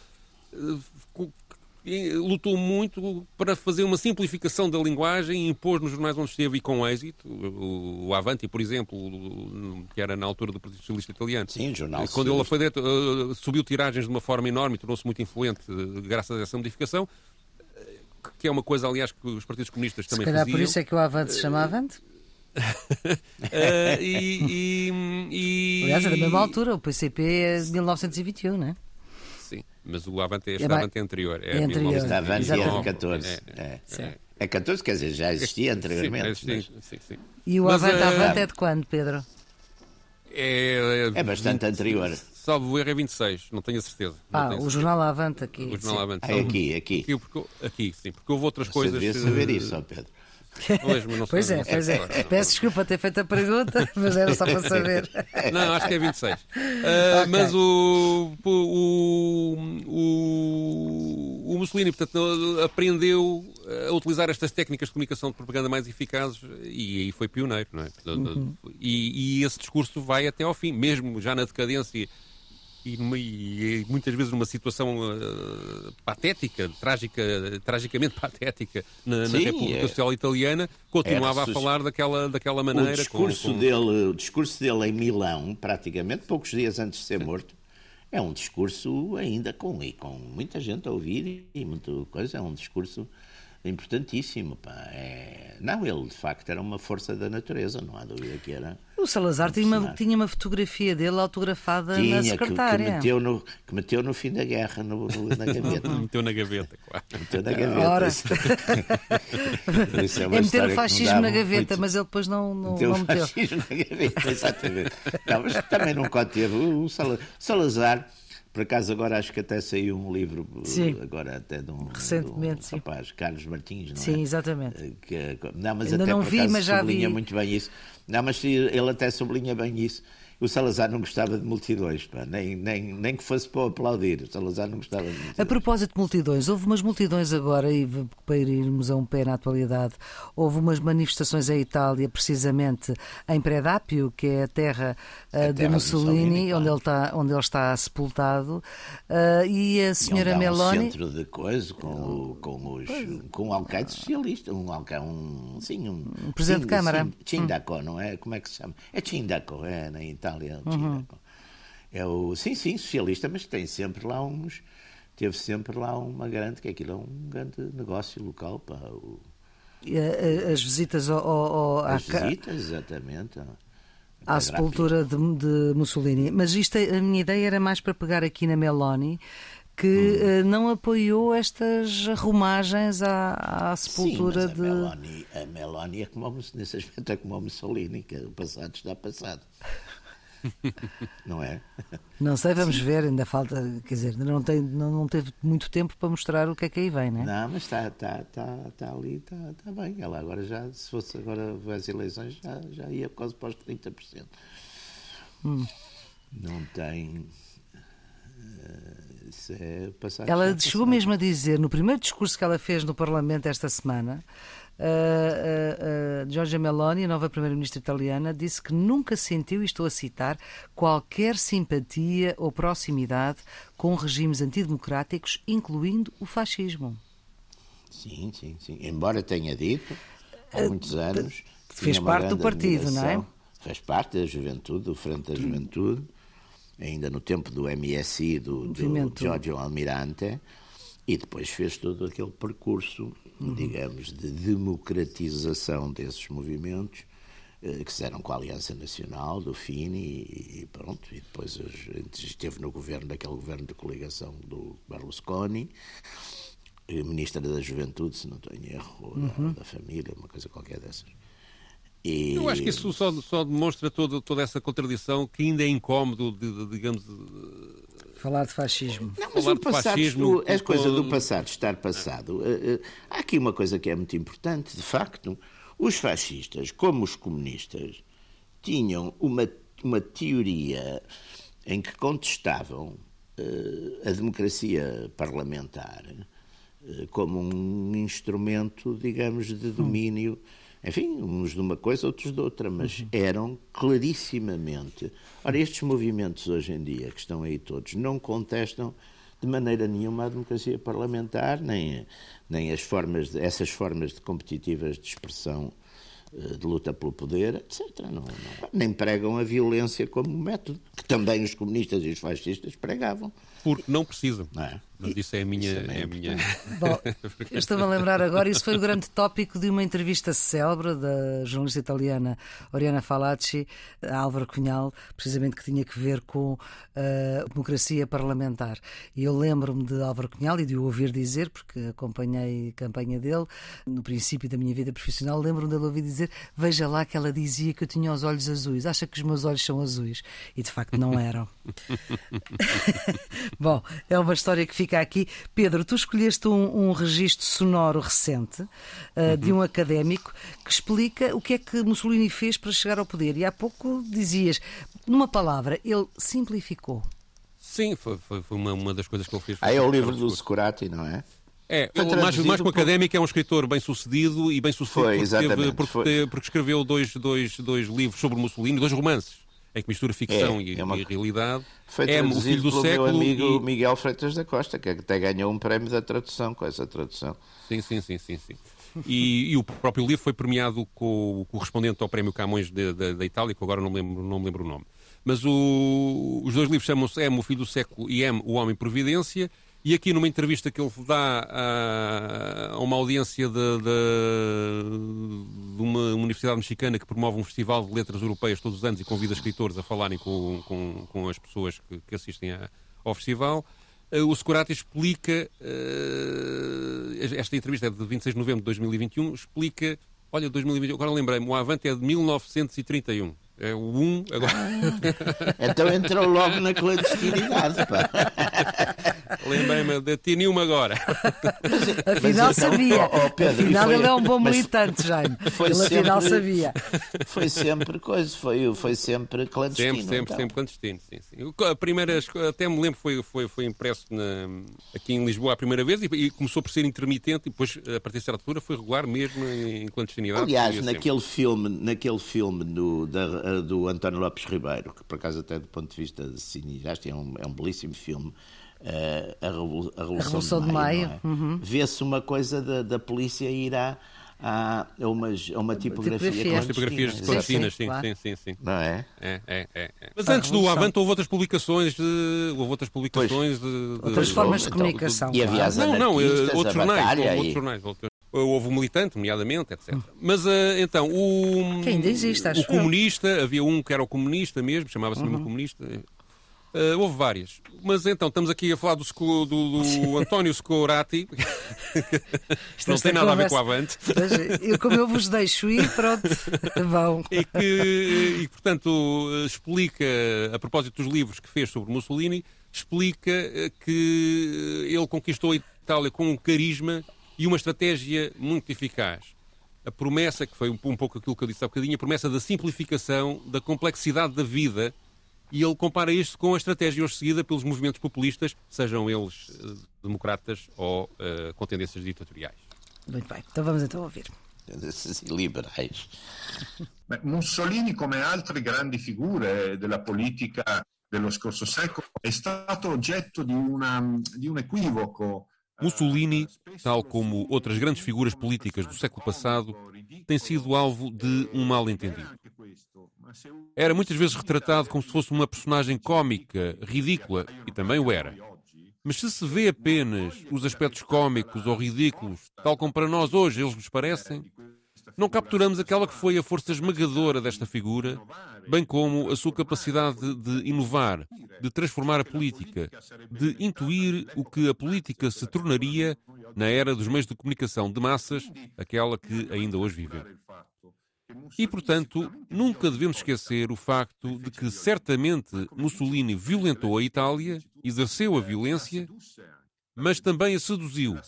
lutou muito para fazer uma simplificação da linguagem e impôs nos jornais onde esteve e com êxito, o, Avanti, por exemplo, que era na altura do Partido Socialista Italiano. Sim, jornal. Quando ele foi dentro, eh, subiu tiragens de uma forma enorme e tornou-se muito influente eh, graças a essa modificação, eh, que é uma coisa, aliás, que os partidos comunistas também faziam. Se calhar por isso é que o Avante se chama Avante? uh, e, e, e, Aliás, é da mesma altura, o PCP é de 1921, não é? Mas o Avante, este é, Avante é anterior. É, é anterior. Este Avante é de 14. É, é, é. 14, quer dizer, já existia anteriormente. Sim, mas... sim, sim, E o mas, Avante, uh, Avante é de quando, Pedro? É, é bastante 20, anterior. Salvo o R é 26, não tenho a certeza. Ah, tenho o certeza. Jornal Avante aqui. O Jornal Avante. Ah, aqui, aqui. Aqui, porque, aqui, sim, porque houve outras Você coisas. Devia saber isso, ó Pedro. Pois, pois é, pois é. Peço desculpa ter feito a pergunta, mas era só para saber. Não, acho que é 26. Uh, okay. Mas o, o, o, o Mussolini, portanto, aprendeu a utilizar estas técnicas de comunicação de propaganda mais eficazes e aí foi pioneiro, não é? Uhum. E, e esse discurso vai até ao fim, mesmo já na decadência e, e, muitas vezes numa situação uh, patética, trágica, tragicamente patética na, Sim, na República é. Social Italiana, continuava a falar daquela, daquela maneira. O discurso, com, com... Dele, o discurso dele em Milão, praticamente poucos dias antes de ser morto, é um discurso ainda com, e com muita gente a ouvir e muita coisa, é um discurso importantíssimo. Pá. É... Não, ele de facto era uma força da natureza, não há dúvida que era. O Salazar tinha uma, tinha uma fotografia dele autografada tinha, na secretária. Que, que, meteu no, que meteu no fim da guerra no, no na gaveta. meteu na gaveta, claro. Meteu na gaveta. Ora. Isso é, é meter o fascismo na gaveta, muito... mas ele depois não, não, meteu. não meteu. o fascismo na gaveta, exatamente. não, mas também não conteve. O Salazar por acaso agora acho que até saiu um livro Sim. agora até de um, Recentemente, de um rapaz, Carlos Martins, não sim, é? Sim, exatamente. Eh, que, não, mas Ainda até não vi, mas já sublinha vi. muito bem isso. Não, mas ele até sublinha bem isso o Salazar não gostava de multidões, pá, nem, nem, nem que fosse para aplaudir. O Salazar não gostava de multidões. A propósito de multidões, houve umas multidões agora, e para irmos a um pé na atualidade, houve umas manifestações em Itália, precisamente em Predápio, que é a terra, uh, de Mussolini, Mussolini onde, ele está, onde ele está sepultado, uh, e a senhora e Meloni. Um centro de coisa com, com, os, com um alcaide socialista, um alcaide, um, sim, um, um presidente sim, de Câmara. Chindaco, hum. não é? Como é que se chama? É Chindaco, é na Itália. Itália. Uhum. É o, sim, sim, socialista, mas tem sempre lá uns. Teve sempre lá uma grande. que aquilo é um grande negócio local. Pá, o, as visitas ao. ao As visitas, exatamente. À sepultura de, de, Mussolini. Mas isto, a minha ideia era mais para pegar aqui na Meloni, que hum. não apoiou estas arrumagens à, à sepultura Sim, de. Meloni, a Meloni é como, nesse aspecto é como o Mussolini, que o passado está passado. não é? Não sei, vamos Sim. ver, ainda falta, quer dizer, não, tem, não, não teve muito tempo para mostrar o que é que aí vem, não é? Não, mas está, está, está, está ali, está, está bem. Ela agora já, se fosse agora as eleições, já, já ia quase para os 30%. Hum. Não tem. Isso é passar. Ela chegou mesmo a dizer, no primeiro discurso que ela fez no Parlamento esta semana, uh, uh, Giorgia Meloni, a nova primeira-ministra italiana, disse que nunca sentiu, e estou a citar, qualquer simpatia ou proximidade com regimes antidemocráticos, incluindo o fascismo. Sim, sim, sim. Embora tenha dito, há muitos anos. Fez parte do partido, não é? Fez parte da juventude, do Frente da Juventude, ainda no tempo do MSI, do, do Giorgio Almirante, e depois fez todo aquele percurso. Digamos, de democratização desses movimentos eh, que se deram com a Aliança Nacional, do FINI, e, pronto, e depois esteve no governo, daquele governo de coligação do Berlusconi, Ministra da Juventude, se não tenho erro, ou uhum. da, da Família, uma coisa qualquer dessas. E... Eu acho que isso só, só demonstra todo, toda essa contradição que ainda é incómodo, de, de, digamos. De... Falar de fascismo. Não, mas Falar o passado, fascismo, a coisa do passado estar passado. Eh, eh, há aqui uma coisa que é muito importante, de facto. Os fascistas, como os comunistas, tinham uma, uma teoria em que contestavam uh, a democracia parlamentar uh, como um instrumento, digamos, de domínio. Hum enfim, uns de uma coisa, outros de outra, mas uhum. eram clarissimamente. Ora, estes movimentos hoje em dia, que estão aí todos, não contestam de maneira nenhuma a democracia parlamentar, nem, nem as formas de, essas formas de competitivas de expressão eh, de luta pelo poder, etc. Não, não, nem pregam a violência como método, que também os comunistas e os fascistas pregavam. Porque não precisam. Não é? Mas isso é a minha. É, é a minha... Bom, eu estou-me a lembrar agora, isso foi o grande tópico de uma entrevista célebre da jornalista italiana Oriana Falacci a Álvaro Cunhal, precisamente que tinha que ver com a democracia parlamentar. E eu lembro-me de Álvaro Cunhal e de o ouvir dizer, porque acompanhei a campanha dele no princípio da minha vida profissional, lembro-me dele ouvir dizer: Veja lá que ela dizia que eu tinha os olhos azuis, acha que os meus olhos são azuis. E de facto não eram. Bom, é uma história que fica aqui. Pedro, tu escolheste um, um registro sonoro recente uh, uhum. de um académico que explica o que é que Mussolini fez para chegar ao poder. E há pouco dizias, numa palavra, ele simplificou. Sim, foi, foi, foi uma, uma das coisas que ele fez. Ah, é o livro do Securati, não é? É, mais, mais que um académico, é um escritor bem sucedido e bem sucedido foi, porque, teve, porque, porque, escreveu dois, dois, dois livros sobre Mussolini, dois romances em que mistura ficção é, e, é uma... e, realidade. Foi é o filho do pelo século. meu amigo e... Miguel Freitas da Costa, que até ganhou um prémio da tradução com essa tradução. Sim, sim, sim, sim. sim. E, e, o próprio livro foi premiado com o correspondente ao Prémio Camões da Itália, que agora não me lembro, não me lembro o nome. Mas o, os dois livros chamam-se M, o Filho do Século, e M, o Homem Providência. E aqui numa entrevista que ele dá a, uma audiência de, de, de, uma universidade mexicana que promove um festival de letras europeias todos os anos e convida escritores a falarem com, com, com as pessoas que, que assistem a, ao festival, uh, o Securati explica, uh, esta entrevista é de 26 de novembro de 2021, explica, olha, 2021, agora lembrei-me, o Avante é de 1931. É o 1 agora. então entrou logo na clandestinidade, pá. Lembrei-me de ti nenhuma agora. afinal então, sabia. Oh, oh, Pedro, afinal foi, ele é um bom militante, Jaime. Foi ele sempre, afinal sabia. Foi sempre coisa, foi, foi sempre clandestino. Sempre, sempre, então. sempre clandestino, sim, sim. A primeira, até me lembro, foi, foi, foi impresso na, aqui em Lisboa a primeira vez e, e, começou por ser intermitente e depois, a partir de certa altura, foi regular mesmo em clandestinidade. Aliás, naquele filme, naquele filme do, da, eh, do António Lopes Ribeiro, que por acaso até do ponto de vista de cineasta é um, é um belíssimo filme, uh, a, Revolução, a, Revolução, de Maio, de Maio. É? Uhum. vê-se uma coisa da, da polícia ir à, a, umas, a uma tipografia tipografia. tipografias clandestinas, sim, sim, sim, sim, Não é? É, é, é. é. Mas antes do Avante houve outras publicações de, houve outras publicações de, de, outras formas de então, comunicação. E havia as não, não, eh, outros jornais, outros jornais, houve o militante, nomeadamente, etc. Mas uh, então, o. Que ainda existe, O comunista, eu. havia um que era o comunista mesmo, chamava-se uhum. comunista. Uh, houve várias. Mas então, estamos aqui a falar do, do, do António Scorati. não tem nada conversa... a ver com a Avante. Eu, como eu vos deixo ir, pronto, vão. E que, e, portanto, explica, a propósito dos livros que fez sobre Mussolini, explica que ele conquistou a Itália com um carisma e uma estratégia muito eficaz. A promessa, que foi um, um pouco aquilo que eu disse há bocadinho, a promessa da simplificação, da complexidade da vida, e ele compara isto com a estratégia hoje seguida pelos movimentos populistas, sejam eles uh, democratas ou uh, com tendências ditatoriais. Muito bem, então vamos então ouvir. Tendências liberais. Mussolini, come altre grandi figure della politica dello scorso secolo, è stato oggetto di, una, di un equivoco Mussolini, tal como outras grandes figuras políticas do século passado, tem sido alvo de um mal-entendido. Era muitas vezes retratado como se fosse uma personagem cômica, ridícula, e também o era. Mas se se vê apenas os aspectos cômicos ou ridículos, tal como para nós hoje eles nos parecem, não capturamos aquela que foi a força esmagadora desta figura, bem como a sua capacidade de inovar, de transformar a política, de intuir o que a política se tornaria na era dos meios de comunicação de massas, aquela que ainda hoje vivemos. E, portanto, nunca devemos esquecer o facto de que certamente Mussolini violentou a Itália, exerceu a violência, mas também a seduziu.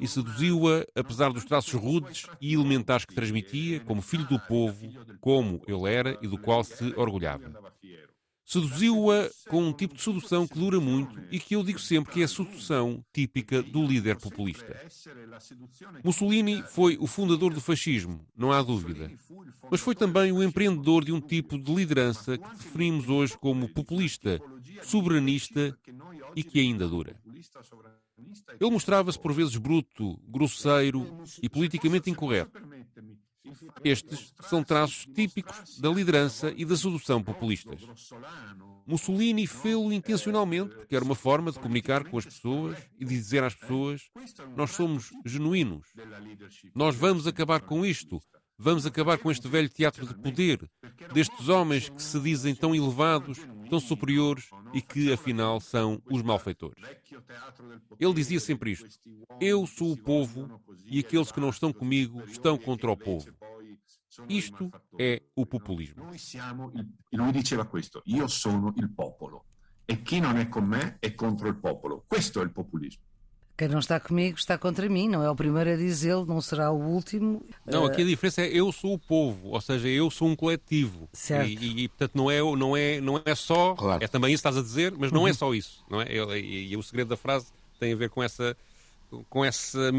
E seduziu-a apesar dos traços rudes e elementares que transmitia, como filho do povo, como ele era e do qual se orgulhava. Seduziu-a com um tipo de sedução que dura muito e que eu digo sempre que é a sedução típica do líder populista. Mussolini foi o fundador do fascismo, não há dúvida. Mas foi também o empreendedor de um tipo de liderança que definimos hoje como populista, soberanista e que ainda dura. Ele mostrava-se por vezes bruto, grosseiro e politicamente incorreto. Estes são traços típicos da liderança e da sedução populistas. Mussolini fê-lo intencionalmente, porque era uma forma de comunicar com as pessoas e de dizer às pessoas: nós somos genuínos. Nós vamos acabar com isto. Vamos acabar com este velho teatro de poder, destes homens que se dizem tão elevados, tão superiores e que, afinal, são os malfeitores. Ele dizia sempre isto: Eu sou o povo e aqueles que não estão comigo estão contra o povo. Isto é o populismo. Lui diceva questo: Io sono il popolo e chi non è con me è contro il popolo. Questo è il populismo. Quem não está comigo está contra mim, não é o primeiro a dizê-lo, não será o último. Não, aqui a diferença é eu sou o povo, ou seja, eu sou um coletivo. Certo. E, e portanto não é, não é, não é só, claro. é também isso que estás a dizer, mas não é uhum. é só isso. Não é? E, e, o segredo da frase tem a ver com essa com essa,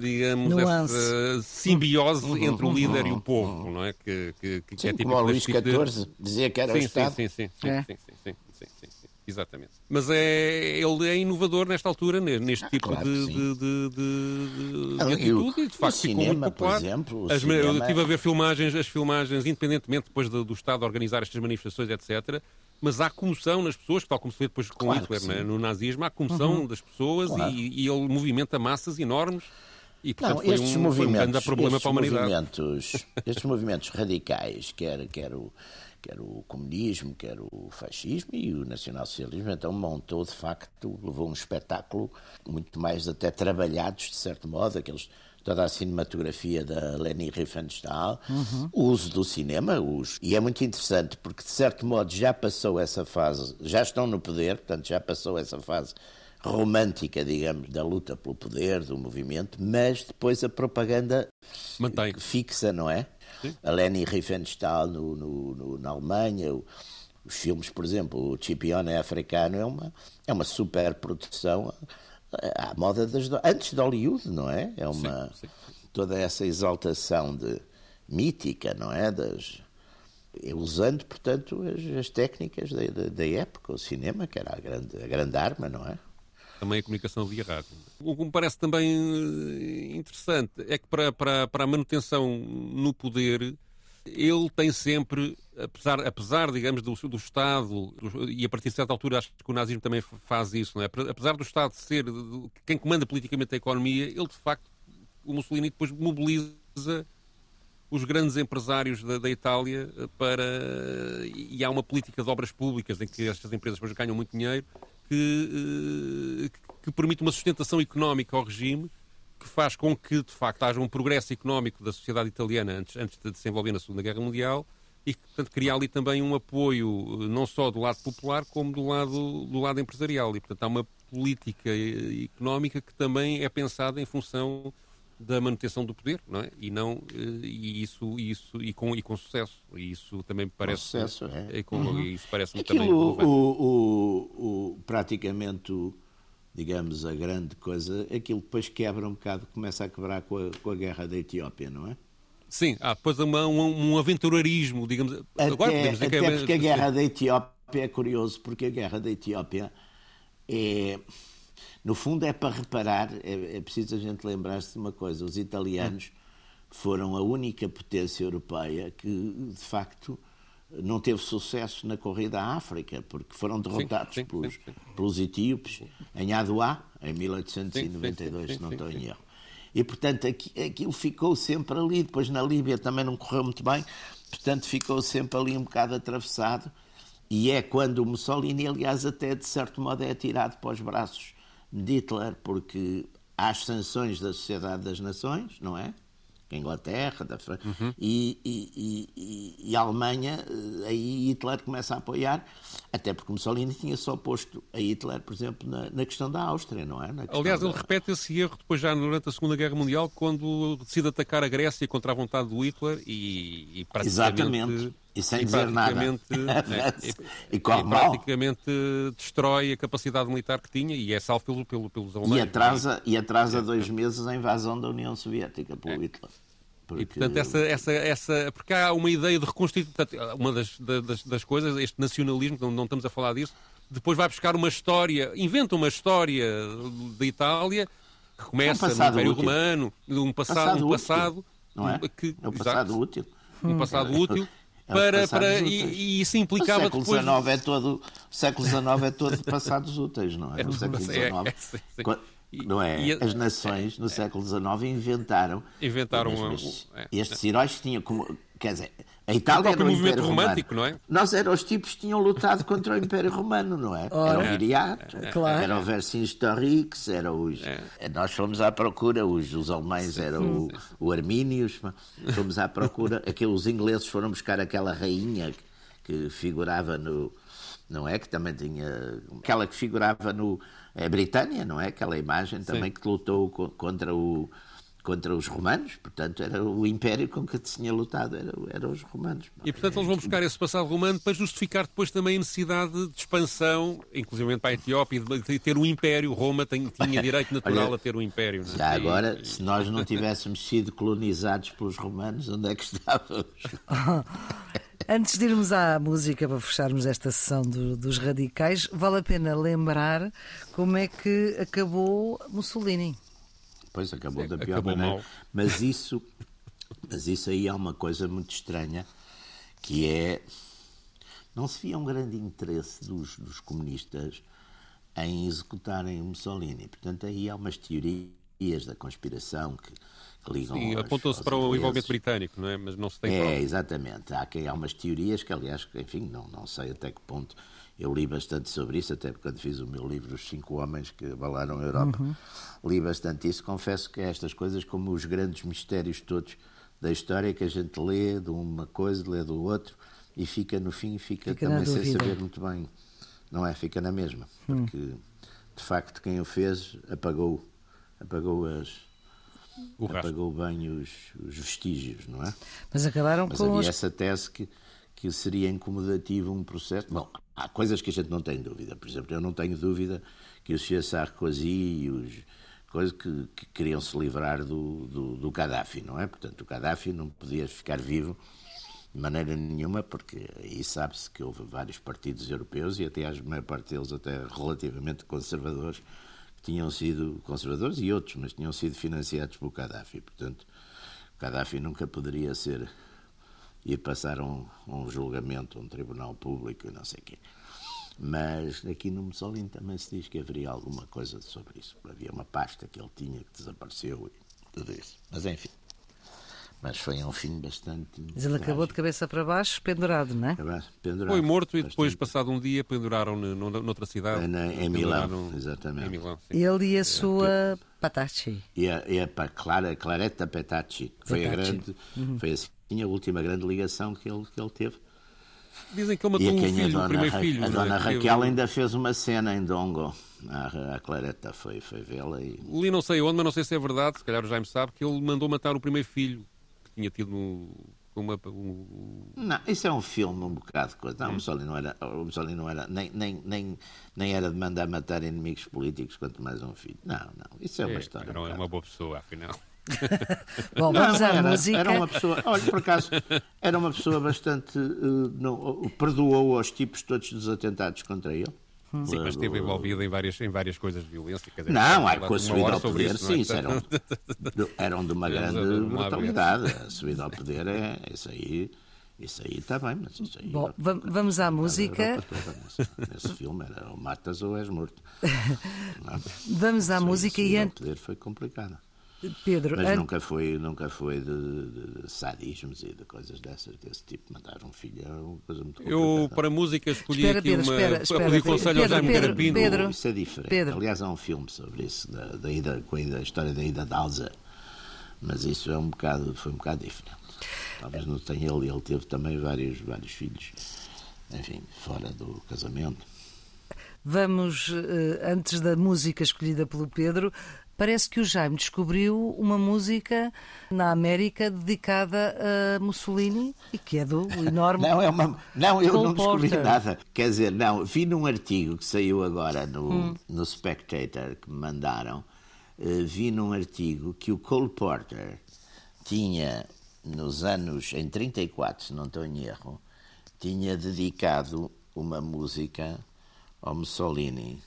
digamos, Nuance. essa simbiose uhum, entre o líder uhum, e o povo, não é? Que, que, que sim, é típico como o Luís XIV de... dizia que era sim, o Estado. Sim, sim, sim, é. sim, sim, sim, sim, sim, sim, exatamente. Mas é, ele é inovador nesta altura, neste ah, tipo claro de, de, de, de, de atitude, e de facto ficou cinema, muito popular. Por exemplo, as, cinema... Eu estive a ver filmagens, as filmagens, independentemente depois do, do Estado organizar estas manifestações, etc., mas há comoção nas pessoas, tal como se vê depois com Claro Hitler né, no nazismo, há comoção das pessoas Claro. e, e ele movimenta massas enormes e, portanto, Não, foi, estes um, foi um grande movimentos, problema estes para a humanidade. movimentos, estes movimentos radicais, quer, quer, o, quer o comunismo, quer o fascismo e o nacionalsocialismo, então montou, de facto, levou um espetáculo muito mais até trabalhados, de certo modo, aqueles toda a cinematografia da Leni Riefenstahl, o uso do cinema, os, e é muito interessante porque, de certo modo, já passou essa fase, já estão no poder, portanto, já passou essa fase romântica, digamos, da luta pelo poder, do movimento, mas depois a propaganda Mantém. fixa, não é? A Leni Riefenstahl no, no- no- na Alemanha, os filmes, por exemplo, o Chipione africano é uma, é uma super produção à moda das, antes de Hollywood, não é? É uma Sim, sim, toda essa exaltação de mítica, não é? Das, usando, portanto, as, as técnicas da, da- da época, o cinema, que era a grande, a grande arma, não é? Também a comunicação via rádio. O que me parece também eh, interessante é que para, para, para a manutenção no poder, ele tem sempre, apesar, apesar digamos, do, do Estado, e a partir de certa altura acho que o nazismo também faz isso, não é? apesar do Estado ser quem comanda politicamente a economia, ele de facto, o Mussolini depois mobiliza os grandes empresários da, da Itália eh, para. E há uma política de obras públicas em que estas empresas depois ganham muito dinheiro que, eh, que permite uma sustentação económica ao regime que faz com que, de facto, haja um progresso económico da sociedade italiana antes, antes de se envolver na Segunda Guerra Mundial e que, portanto, cria ali também um apoio eh, não só do lado popular como do lado, do lado empresarial. E, portanto, há uma política eh, económica que também é pensada em função da manutenção do poder, não é? E não eh, e isso isso e com e com sucesso. E isso também me parece sucesso, é. e com- e isso parece-me também o, o, o- praticamente, o, digamos, a grande coisa, aquilo depois quebra um bocado, começa a quebrar com a, com a guerra da Etiópia, não é? Sim, há depois uma, um, um aventureirismo, digamos. Agora Até, podemos dizer que até é- porque a guerra da Etiópia é curioso, porque a guerra da Etiópia é. No fundo, é para reparar, é, é preciso a gente lembrar-se de uma coisa: os italianos foram a única potência europeia que, de facto, não teve sucesso na corrida à África, porque foram derrotados sim, pelos, sim, sim. pelos etíopes em Aduá, em 1892, Sim, sim, se não sim, estou sim, em sim. erro. E, portanto, aqui- aquilo ficou sempre ali. Depois, na Líbia também não correu muito bem. Portanto, ficou sempre ali um bocado atravessado. E é quando o Mussolini, aliás, até de certo modo é atirado para os braços de Hitler, porque há as sanções da Sociedade das Nações, não é? Da Inglaterra, da França, e, e- e- e- e a Alemanha, eh, aí Hitler começa a apoiar, até porque Mussolini tinha só posto a Hitler, por exemplo, na, na questão da Áustria, não é? Aliás, ele da- repete esse erro depois já durante a Segunda Guerra Mundial, quando decide atacar a Grécia contra a vontade do Hitler e, e praticamente... Exatamente. E sem e dizer nada. né, E e, corre e mal. praticamente destrói a capacidade militar que tinha e é salvo pelo, pelo, pelos E alemães. atrasa, e atrasa dois meses a invasão da União Soviética pelo Hitler. Porque- É. E, portanto, essa, essa, essa, porque há uma ideia de reconstituir. Uma das, da- das, das coisas, este nacionalismo, não, não estamos a falar disso, depois vai buscar uma história, inventa uma história da Itália que começa Um no passado Império útil. Romano, um passado, Passado um útil, passado não é? que, é o exato, passado útil. um passado útil É para, passados para úteis. e, e isso O implicava século depois XIX é todo, o século XIX é todo de passados úteis, não é? No século XIX, É, é, sim, sim. qua- E- não é? e As nações no século XIX inventaram, Inventaram um- estes, é, estes heróis que tinham como, quer dizer, a Itália próprio era o movimento Império romântico, Romano. não é? Nós eram os tipos que tinham lutado contra o Império Romano, não é? Era o Viriato, Claro. era o Vercingetorix, era os. Nós fomos à procura, os, os alemães eram o, o Armínios, fomos à procura, aqueles os ingleses foram buscar aquela rainha que, que figurava no. Não é? Que também tinha. Aquela que figurava no. É Britânia, não é? Aquela imagem também que lutou co- contra o. Contra os romanos, portanto, era o império com que se tinha lutado, era, eram os romanos. E, portanto, eles vão buscar esse passado romano para justificar depois também a necessidade de expansão, inclusive para a Etiópia, de ter um império. Roma tem- tinha direito natural Olha, a ter um império. é? Já E- agora, se nós não tivéssemos sido colonizados pelos romanos, onde é que estávamos? Antes de irmos à música para fecharmos esta sessão do- dos radicais, vale a pena lembrar como é que acabou Mussolini. Pois acabou Sim, da pior acabou maneira. mal. Mas isso, mas isso aí é uma coisa muito estranha, que é não se via um grande interesse dos, dos comunistas em executarem Mussolini. Portanto, aí há umas teorias da conspiração que, que ligam. Sim, apontou-se para o envolvimento britânico, não é? Mas não se tem. É, prova. exatamente. Há, há umas teorias que, aliás, enfim, não, não sei até que ponto. Eu li bastante sobre isso, até quando fiz o meu livro Os Cinco Homens que Abalaram a Europa. Uhum. Li bastante isso. Confesso que é estas coisas, como os grandes mistérios todos da história, que a gente lê de uma coisa, lê do outro, e fica no fim, fica, fica também sem saber muito bem. Não é? Fica na mesma. Hum. Porque, de facto, quem o fez apagou, apagou as. O apagou bem os, os, vestígios, não é? Mas acabaram Mas com. Havia os... essa tese que, que seria incomodativo um processo. Bom, há coisas que a gente não tem dúvida. Por exemplo, eu não tenho dúvida que o Sr. Sarkozy e os coisas que, que queriam se livrar do, do, do Gaddafi, não é? Portanto, o Gaddafi não podia ficar vivo de maneira nenhuma, porque aí sabe-se que houve vários partidos europeus e até a maior parte deles até relativamente conservadores, que tinham sido conservadores e outros, mas tinham sido financiados pelo Gaddafi. Portanto, o Gaddafi nunca poderia ser ir passar um, um julgamento, um tribunal público, não sei o quê. Mas aqui no Mussolini também se diz que haveria alguma coisa sobre isso. Havia uma pasta que ele tinha que desapareceu e tudo isso. Mas enfim. Mas foi um fim bastante. Mas ele acabou de cabeça para baixo, pendurado, não é? Pendurado, foi morto e depois, passado um dia, penduraram-no noutra cidade. Na, em Milão, exatamente. Em Milão, ele e a sua Patacci. E a, e a Clara, Claretta Petacci. Foi, a, grande, uhum. foi assim, a última grande ligação que ele, que ele teve. Dizem que ele matou um filho, o primeiro filho. A dona é? Raquel ainda fez uma cena em Dongo. A, a Claretta foi, foi vê-la e... Li não sei onde, mas não sei se é verdade, se calhar o Jaime sabe, que ele mandou matar o primeiro filho tinha tido uma. Um... Não, isso é um filme um bocado de coisa. Não, hum. o Mussolini não era, o Mussolini não era nem, nem, nem, nem era de mandar matar inimigos políticos, quanto mais um filho. Não, não, isso é, é uma história. Era um uma boa pessoa, afinal. Bom, vamos à era, música. Era uma pessoa, olha, por acaso, era uma pessoa bastante. Uh, não, perdoou os tipos todos dos atentados contra ele. Sim, mas esteve envolvido em várias, em várias coisas de violência. Dizer, não, com a subida ao poder, isso, sim, isso eram, eram de uma grande brutalidade. A subida ao poder é isso aí. Isso aí está bem, mas isso aí. Bom, vamos à música. Nesse, nesse filme era ou matas ou és morto. vamos à música e antes. poder foi complicado. Pedro, Mas nunca foi, nunca foi de, de, sadismos e de coisas dessas, desse tipo. Matar um filho é uma coisa muito complicada. Eu, para música, escolhi espera, aqui Pedro, uma... Espera, espera, pedi conselho ao Jaime Carapinto. Pedro, isso é diferente. Pedro. Aliás, há um filme sobre isso, da, da, ida, com a, ida, a história da ida de Alza. Mas isso é um bocado, foi um bocado diferente. Talvez não tenha ele, ele teve também vários, vários filhos, enfim, fora do casamento. Vamos, eh, antes da música escolhida pelo Pedro, parece que o Jaime descobriu uma música na América dedicada a Mussolini e que é do enorme. Não, é uma... não eu Cole não descobri Porter. nada. Quer dizer, não, vi num artigo que saiu agora no, hum. no Spectator que me mandaram, uh, vi num artigo que o Cole Porter tinha, nos anos, em 34, se não estou em erro, tinha dedicado uma música ao Mussolini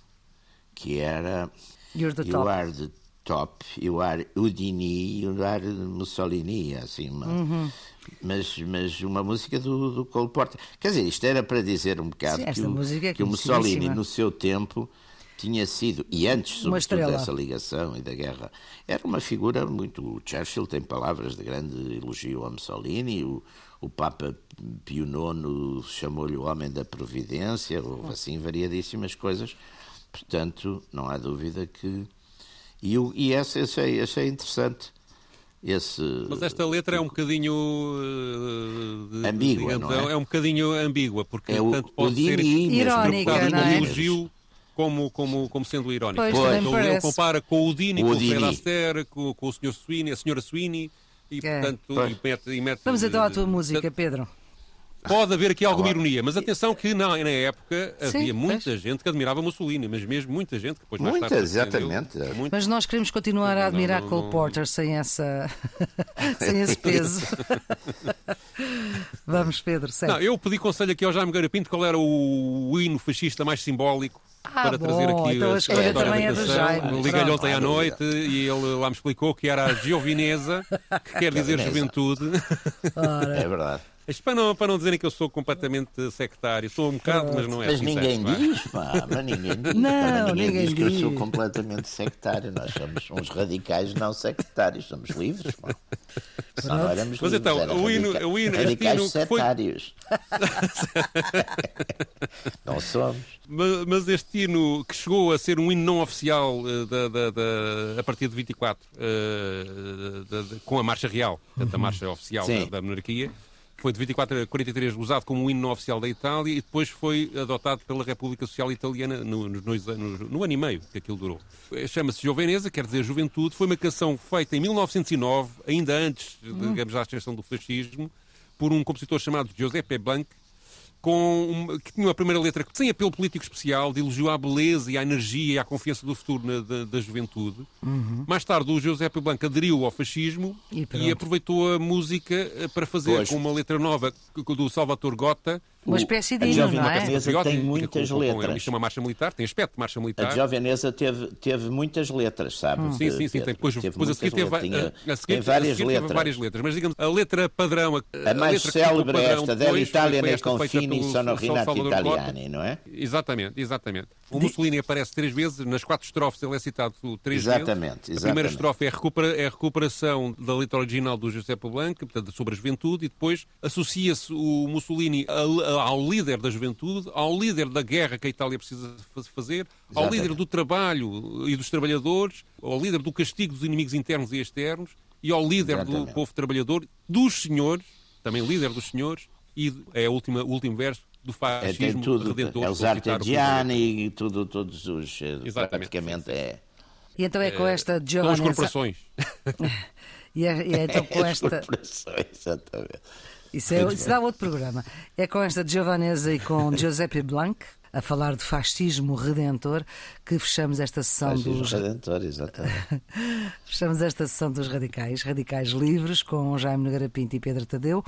que era You're the top. You are the top, you are Udini, you are Mussolini, assim, uma, uhum. mas, mas uma música do, do Cole Porter. Quer dizer, isto era para dizer um bocado Sim, que, o, é que o Mussolini, no seu tempo, tinha sido, e antes, sobretudo, dessa ligação e da guerra, era uma figura muito. O Churchill tem palavras de grande elogio a Mussolini, o, o Papa Pio IX chamou-lhe o homem da providência, houve assim variadíssimas coisas. Portanto, não há dúvida que e, e essa achei, achei interessante. Esse, Mas esta letra é um bocadinho uh, ambígua, digamos, é? é? um bocadinho ambígua, porque é o, tanto pode ser irónica, não é? elogio como, como, como sendo irónico. Pois, pois. Então, ele compara com o Dini, o com o Fred com, com o Sr. Sweeney, a Sra. Sweeney, e é. portanto e mete, e mete, Vamos então à tua música, Pedro. Pode haver aqui alguma ironia, mas atenção que na, na época Sim, havia muita gente que admirava Mussolini, mas mesmo muita gente que depois mais Muita, tarde exatamente. Mas nós queremos continuar a admirar não, não, Cole Porter sem, essa... sem esse peso. Vamos, Pedro, segue. Não, eu pedi conselho aqui ao Jaime Garapinto qual era o, o hino fascista mais simbólico ah, para bom, trazer aqui então a, a história também da canção. É Liguei-lhe ontem à noite e ele lá me explicou que era a Giovinesa, que quer dizer juventude. É verdade. Isto para não, para não dizerem que eu sou completamente sectário. Sou um bocado, mas não é Mas assim ninguém certo, diz, pá, mas ninguém diz. Não, pá, mas ninguém diz que eu sou diz. completamente sectário. Nós somos uns radicais não sectários, somos livres, pá. Senão não éramos Mas livres, então, era o hino- radica- o hino- este radicais hino que foi- sectários. não somos. Mas, mas este hino que chegou a ser um hino não oficial eh, da, da- da- a partir de 24, eh, da- da- com a marcha real, portanto, a marcha oficial da monarquia, foi de 24 a 43 usado como um hino oficial da Itália e depois foi adotado pela República Social Italiana no, dois anos- no ano e meio que aquilo durou. Eh, Chama-se Gioveneza, quer dizer juventude, foi uma canção feita em 1909, ainda antes, digamos, da ascensão do fascismo, por um compositor chamado Giuseppe Blanc, com uma- que tinha uma primeira letra sem apelo político especial, de elogio à beleza e à energia e à confiança do futuro na- da, da juventude. Mais tarde, o Giuseppe Blanco aderiu ao fascismo E e, aproveitou a música eh, para fazer Pois. com uma letra nova do Salvatore Gota. Uma espécie de a hino, Jovem não é? Veneza tem muitas com- letras. Isto é uma marcha militar, tem aspecto de marcha A militar. Jovem Veneza teve, teve muitas letras, sabe? Hum. Sim, sim, sim. Tem, depois, Teve depois a seguir teve. Tinha- a, a seguir, tem várias a seguir teve letras. várias letras. Mas digamos, a letra padrão. A, A mais célebre é esta, Della Italia nei confini sono Rinati. Italiani, não é? Exatamente, exatamente. O Mussolini aparece três vezes, nas quatro estrofes ele é citado três Exatamente, vezes. A primeira exatamente. estrofe é a, recupera- é a recuperação da letra original do Giuseppe Blanco, portanto, sobre a juventude, e depois associa-se o Mussolini a- a- ao líder da juventude, ao líder da guerra que a Itália precisa fa- fazer, ao líder do trabalho e dos trabalhadores, ao líder do castigo dos inimigos internos e externos, e ao líder do Exatamente. povo trabalhador, dos senhores, também líder dos senhores, e é o último verso do É, fascismo tem tudo, redentor. é os artesiani e tudo, todos os. eh, Exatamente. Praticamente é. E então é com esta São as Giovanesa. corporações. E é, e é então com As esta. corporações, exatamente. Isso, é, isso dá outro programa. É com esta Giovanesa e com Giuseppe Blanc, a falar de fascismo redentor, que fechamos esta sessão Fascismo dos. Redentor, exatamente. Fechamos esta sessão dos Radicais, Radicais Livres, com Jaime Nogueira Pinto e Pedro Tadeu.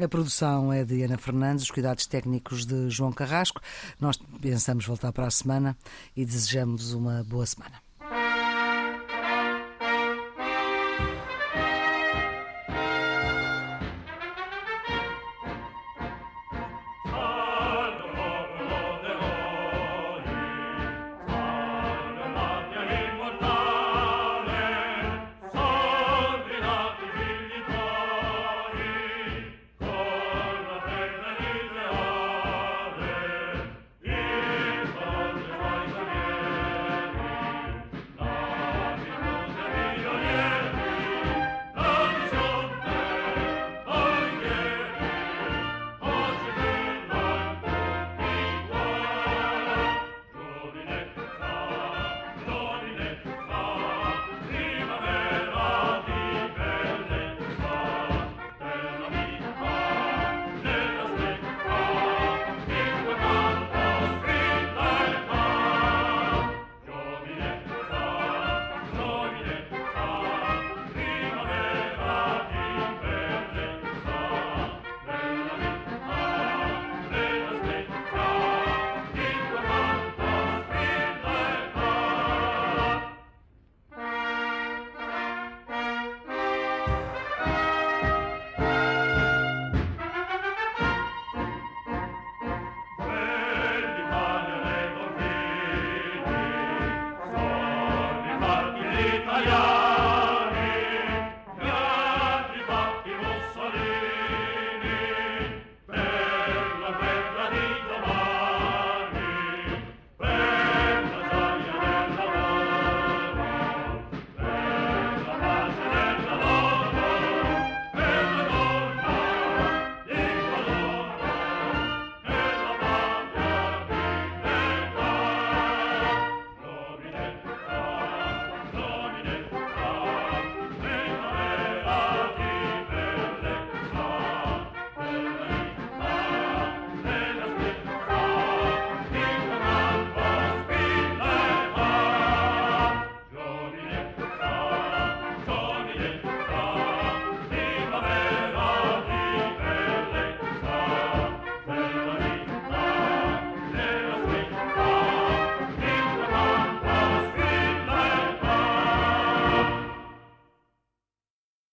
A produção é de Ana Fernandes, os cuidados técnicos de João Carrasco. Nós pensamos voltar para a semana e desejamos uma boa semana.